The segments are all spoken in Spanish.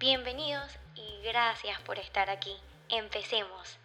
Bienvenidos y gracias por estar aquí. Empecemos.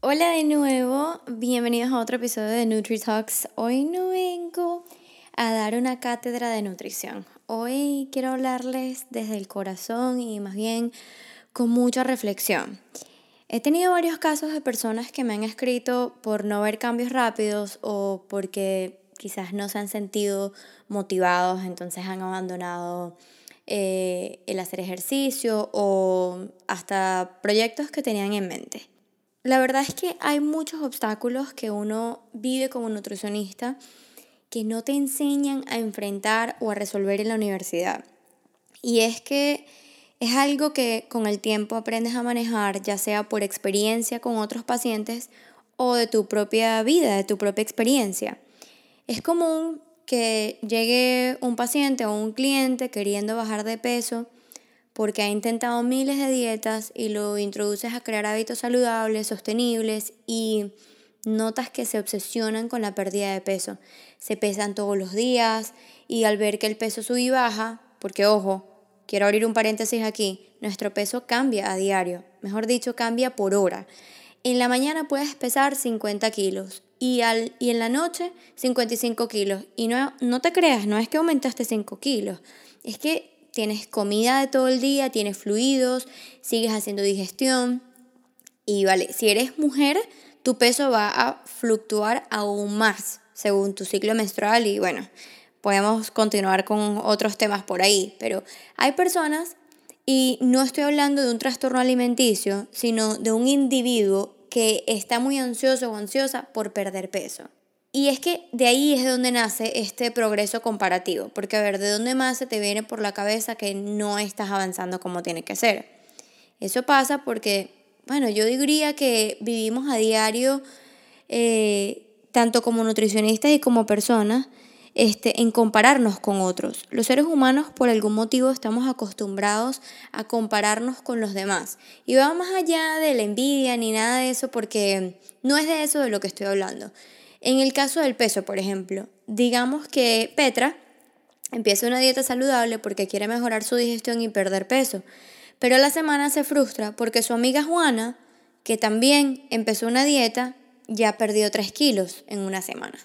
Hola de nuevo, bienvenidos a otro episodio de NutriTalks. Hoy no vengo a dar una cátedra de nutrición. Hoy quiero hablarles desde el corazón y más bien con mucha reflexión. He tenido varios casos de personas que me han escrito por no ver cambios rápidos o porque quizás no se han sentido motivados, entonces han abandonado eh, el hacer ejercicio o hasta proyectos que tenían en mente. La verdad es que hay muchos obstáculos que uno vive como nutricionista que no te enseñan a enfrentar o a resolver en la universidad. Y es que es algo que con el tiempo aprendes a manejar, ya sea por experiencia con otros pacientes o de tu propia vida, de tu propia experiencia. Es común que llegue un paciente o un cliente queriendo bajar de peso porque ha intentado miles de dietas y lo introduces a crear hábitos saludables, sostenibles y notas que se obsesionan con la pérdida de peso. Se pesan todos los días y al ver que el peso sube y baja, porque ojo, quiero abrir un paréntesis aquí, nuestro peso cambia a diario, mejor dicho, cambia por hora. En la mañana puedes pesar 50 kilos y, al, y en la noche 55 kilos. Y no, no te creas, no es que aumentaste 5 kilos, es que tienes comida de todo el día, tienes fluidos, sigues haciendo digestión. Y vale, si eres mujer, tu peso va a fluctuar aún más según tu ciclo menstrual y bueno, podemos continuar con otros temas por ahí, pero hay personas, y no estoy hablando de un trastorno alimenticio, sino de un individuo que está muy ansioso o ansiosa por perder peso. Y es que de ahí es de donde nace este progreso comparativo, porque a ver, ¿de dónde más se te viene por la cabeza que no estás avanzando como tiene que ser? Eso pasa porque, bueno, yo diría que vivimos a diario, eh, tanto como nutricionistas y como personas, este, en compararnos con otros. Los seres humanos por algún motivo estamos acostumbrados a compararnos con los demás. Y va más allá de la envidia ni nada de eso porque no es de eso de lo que estoy hablando. En el caso del peso, por ejemplo, digamos que Petra empieza una dieta saludable porque quiere mejorar su digestión y perder peso. Pero a la semana se frustra porque su amiga Juana, que también empezó una dieta, ya perdió 3 kilos en una semana.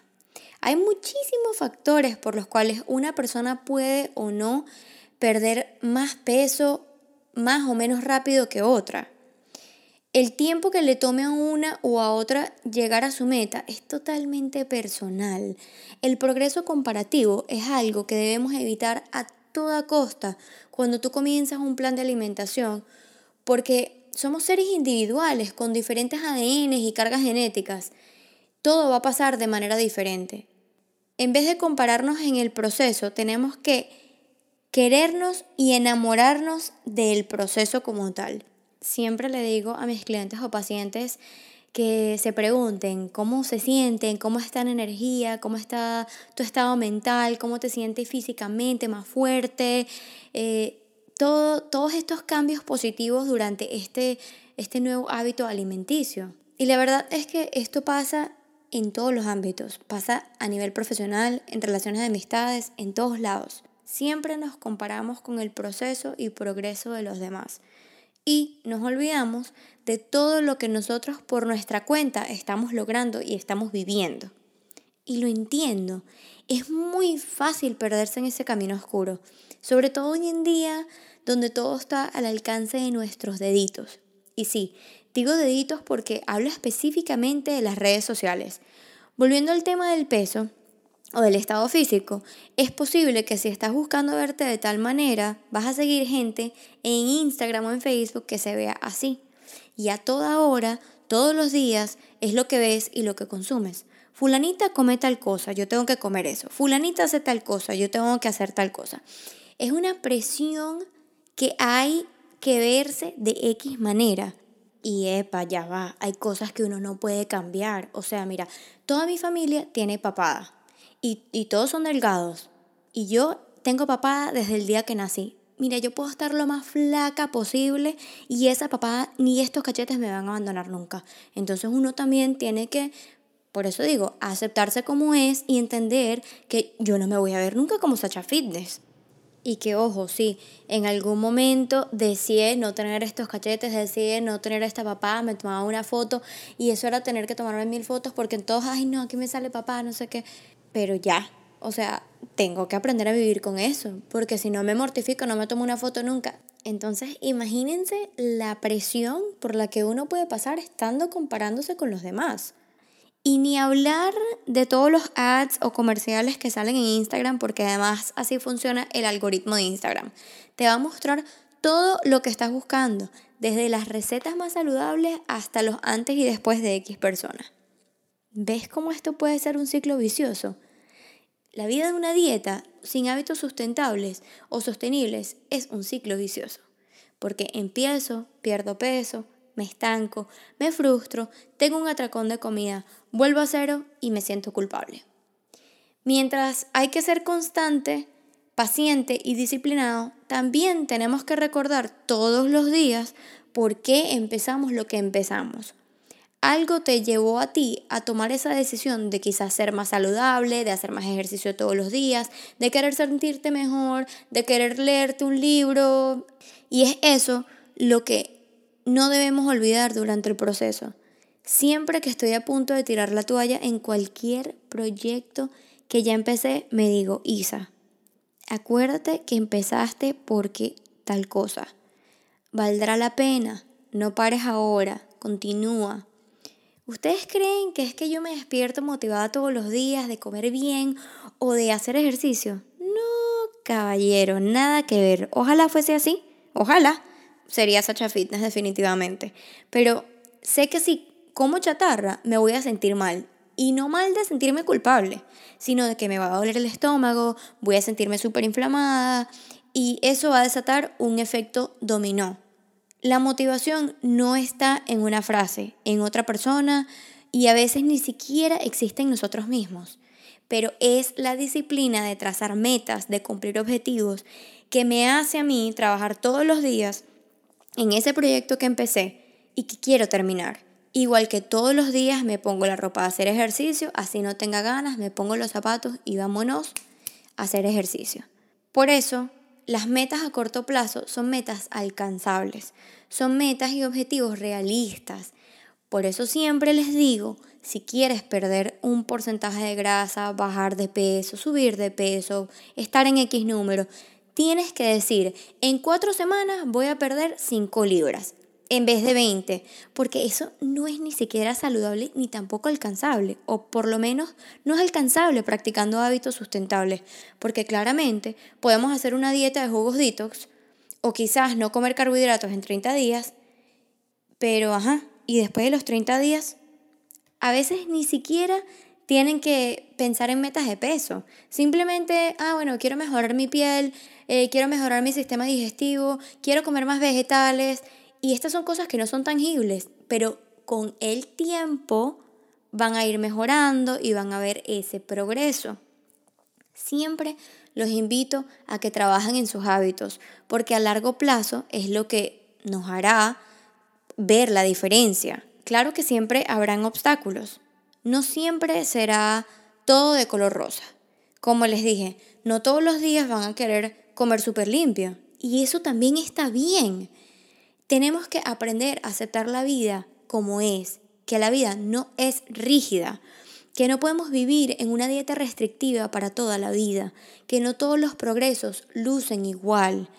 Hay muchísimos factores por los cuales una persona puede o no perder más peso más o menos rápido que otra. El tiempo que le tome a una o a otra llegar a su meta es totalmente personal. El progreso comparativo es algo que debemos evitar a toda costa cuando tú comienzas un plan de alimentación, porque somos seres individuales con diferentes ADN y cargas genéticas todo va a pasar de manera diferente. En vez de compararnos en el proceso, tenemos que querernos y enamorarnos del proceso como tal. Siempre le digo a mis clientes o pacientes que se pregunten cómo se sienten, cómo está en energía, cómo está tu estado mental, cómo te sientes físicamente más fuerte, eh, todo, todos estos cambios positivos durante este, este nuevo hábito alimenticio. Y la verdad es que esto pasa en todos los ámbitos, pasa a nivel profesional, en relaciones de amistades, en todos lados. Siempre nos comparamos con el proceso y progreso de los demás y nos olvidamos de todo lo que nosotros por nuestra cuenta estamos logrando y estamos viviendo. Y lo entiendo, es muy fácil perderse en ese camino oscuro, sobre todo hoy en día donde todo está al alcance de nuestros deditos. Y sí, Digo deditos porque hablo específicamente de las redes sociales. Volviendo al tema del peso o del estado físico, es posible que si estás buscando verte de tal manera, vas a seguir gente en Instagram o en Facebook que se vea así. Y a toda hora, todos los días, es lo que ves y lo que consumes. Fulanita come tal cosa, yo tengo que comer eso. Fulanita hace tal cosa, yo tengo que hacer tal cosa. Es una presión que hay que verse de X manera. Y epa, ya va, hay cosas que uno no puede cambiar. O sea, mira, toda mi familia tiene papada y, y todos son delgados. Y yo tengo papada desde el día que nací. Mira, yo puedo estar lo más flaca posible y esa papada ni estos cachetes me van a abandonar nunca. Entonces uno también tiene que, por eso digo, aceptarse como es y entender que yo no me voy a ver nunca como Sacha Fitness. Y que, ojo, sí, en algún momento deseé no tener estos cachetes, deseé no tener esta papá, me tomaba una foto y eso era tener que tomarme mil fotos porque en todos, ay, no, aquí me sale papá, no sé qué. Pero ya, o sea, tengo que aprender a vivir con eso, porque si no me mortifico, no me tomo una foto nunca. Entonces, imagínense la presión por la que uno puede pasar estando comparándose con los demás. Y ni hablar de todos los ads o comerciales que salen en Instagram, porque además así funciona el algoritmo de Instagram. Te va a mostrar todo lo que estás buscando, desde las recetas más saludables hasta los antes y después de X persona. ¿Ves cómo esto puede ser un ciclo vicioso? La vida de una dieta sin hábitos sustentables o sostenibles es un ciclo vicioso, porque empiezo, pierdo peso, me estanco, me frustro, tengo un atracón de comida, vuelvo a cero y me siento culpable. Mientras hay que ser constante, paciente y disciplinado, también tenemos que recordar todos los días por qué empezamos lo que empezamos. Algo te llevó a ti a tomar esa decisión de quizás ser más saludable, de hacer más ejercicio todos los días, de querer sentirte mejor, de querer leerte un libro. Y es eso lo que no debemos olvidar durante el proceso. Siempre que estoy a punto de tirar la toalla en cualquier proyecto que ya empecé, me digo, Isa, acuérdate que empezaste porque tal cosa. Valdrá la pena, no pares ahora, continúa. ¿Ustedes creen que es que yo me despierto motivada todos los días de comer bien o de hacer ejercicio? No, caballero, nada que ver. Ojalá fuese así, ojalá sería Sacha Fitness definitivamente. Pero sé que si como chatarra me voy a sentir mal. Y no mal de sentirme culpable, sino de que me va a doler el estómago, voy a sentirme súper inflamada y eso va a desatar un efecto dominó. La motivación no está en una frase, en otra persona y a veces ni siquiera existe en nosotros mismos, pero es la disciplina de trazar metas, de cumplir objetivos, que me hace a mí trabajar todos los días en ese proyecto que empecé y que quiero terminar. Igual que todos los días me pongo la ropa a hacer ejercicio, así no tenga ganas, me pongo los zapatos y vámonos a hacer ejercicio. Por eso, las metas a corto plazo son metas alcanzables, son metas y objetivos realistas. Por eso siempre les digo, si quieres perder un porcentaje de grasa, bajar de peso, subir de peso, estar en X número, tienes que decir, en cuatro semanas voy a perder 5 libras en vez de 20, porque eso no es ni siquiera saludable ni tampoco alcanzable, o por lo menos no es alcanzable practicando hábitos sustentables, porque claramente podemos hacer una dieta de jugos detox, o quizás no comer carbohidratos en 30 días, pero ajá, y después de los 30 días, a veces ni siquiera tienen que pensar en metas de peso. Simplemente, ah, bueno, quiero mejorar mi piel, eh, quiero mejorar mi sistema digestivo, quiero comer más vegetales. Y estas son cosas que no son tangibles, pero con el tiempo van a ir mejorando y van a ver ese progreso. Siempre los invito a que trabajen en sus hábitos, porque a largo plazo es lo que nos hará ver la diferencia. Claro que siempre habrán obstáculos, no siempre será todo de color rosa. Como les dije, no todos los días van a querer comer súper limpio. Y eso también está bien. Tenemos que aprender a aceptar la vida como es, que la vida no es rígida, que no podemos vivir en una dieta restrictiva para toda la vida, que no todos los progresos lucen igual.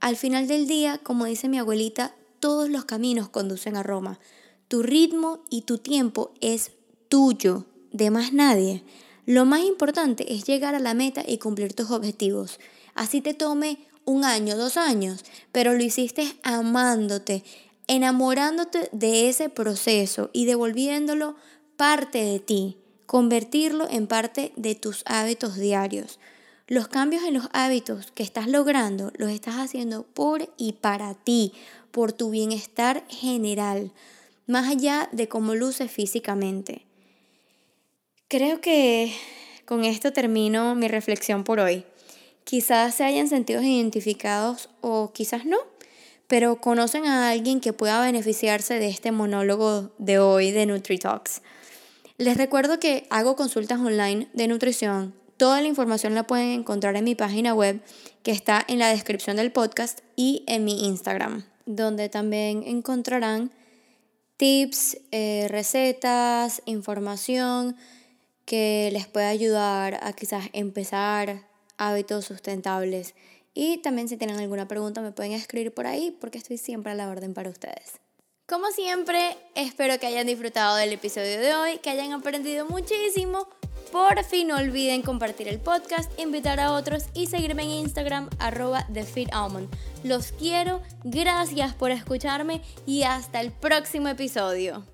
Al final del día, como dice mi abuelita, todos los caminos conducen a Roma. Tu ritmo y tu tiempo es tuyo, de más nadie. Lo más importante es llegar a la meta y cumplir tus objetivos. Así te tome un año, dos años, pero lo hiciste amándote, enamorándote de ese proceso y devolviéndolo parte de ti, convertirlo en parte de tus hábitos diarios. Los cambios en los hábitos que estás logrando los estás haciendo por y para ti, por tu bienestar general, más allá de cómo luces físicamente. Creo que con esto termino mi reflexión por hoy. Quizás se hayan sentido identificados o quizás no, pero conocen a alguien que pueda beneficiarse de este monólogo de hoy de NutriTalks. Les recuerdo que hago consultas online de nutrición. Toda la información la pueden encontrar en mi página web que está en la descripción del podcast y en mi Instagram, donde también encontrarán tips, eh, recetas, información que les puede ayudar a quizás empezar hábitos sustentables. Y también si tienen alguna pregunta me pueden escribir por ahí porque estoy siempre a la orden para ustedes. Como siempre, espero que hayan disfrutado del episodio de hoy, que hayan aprendido muchísimo. Por fin no olviden compartir el podcast, invitar a otros y seguirme en Instagram arroba TheFitAlmond. Los quiero, gracias por escucharme y hasta el próximo episodio.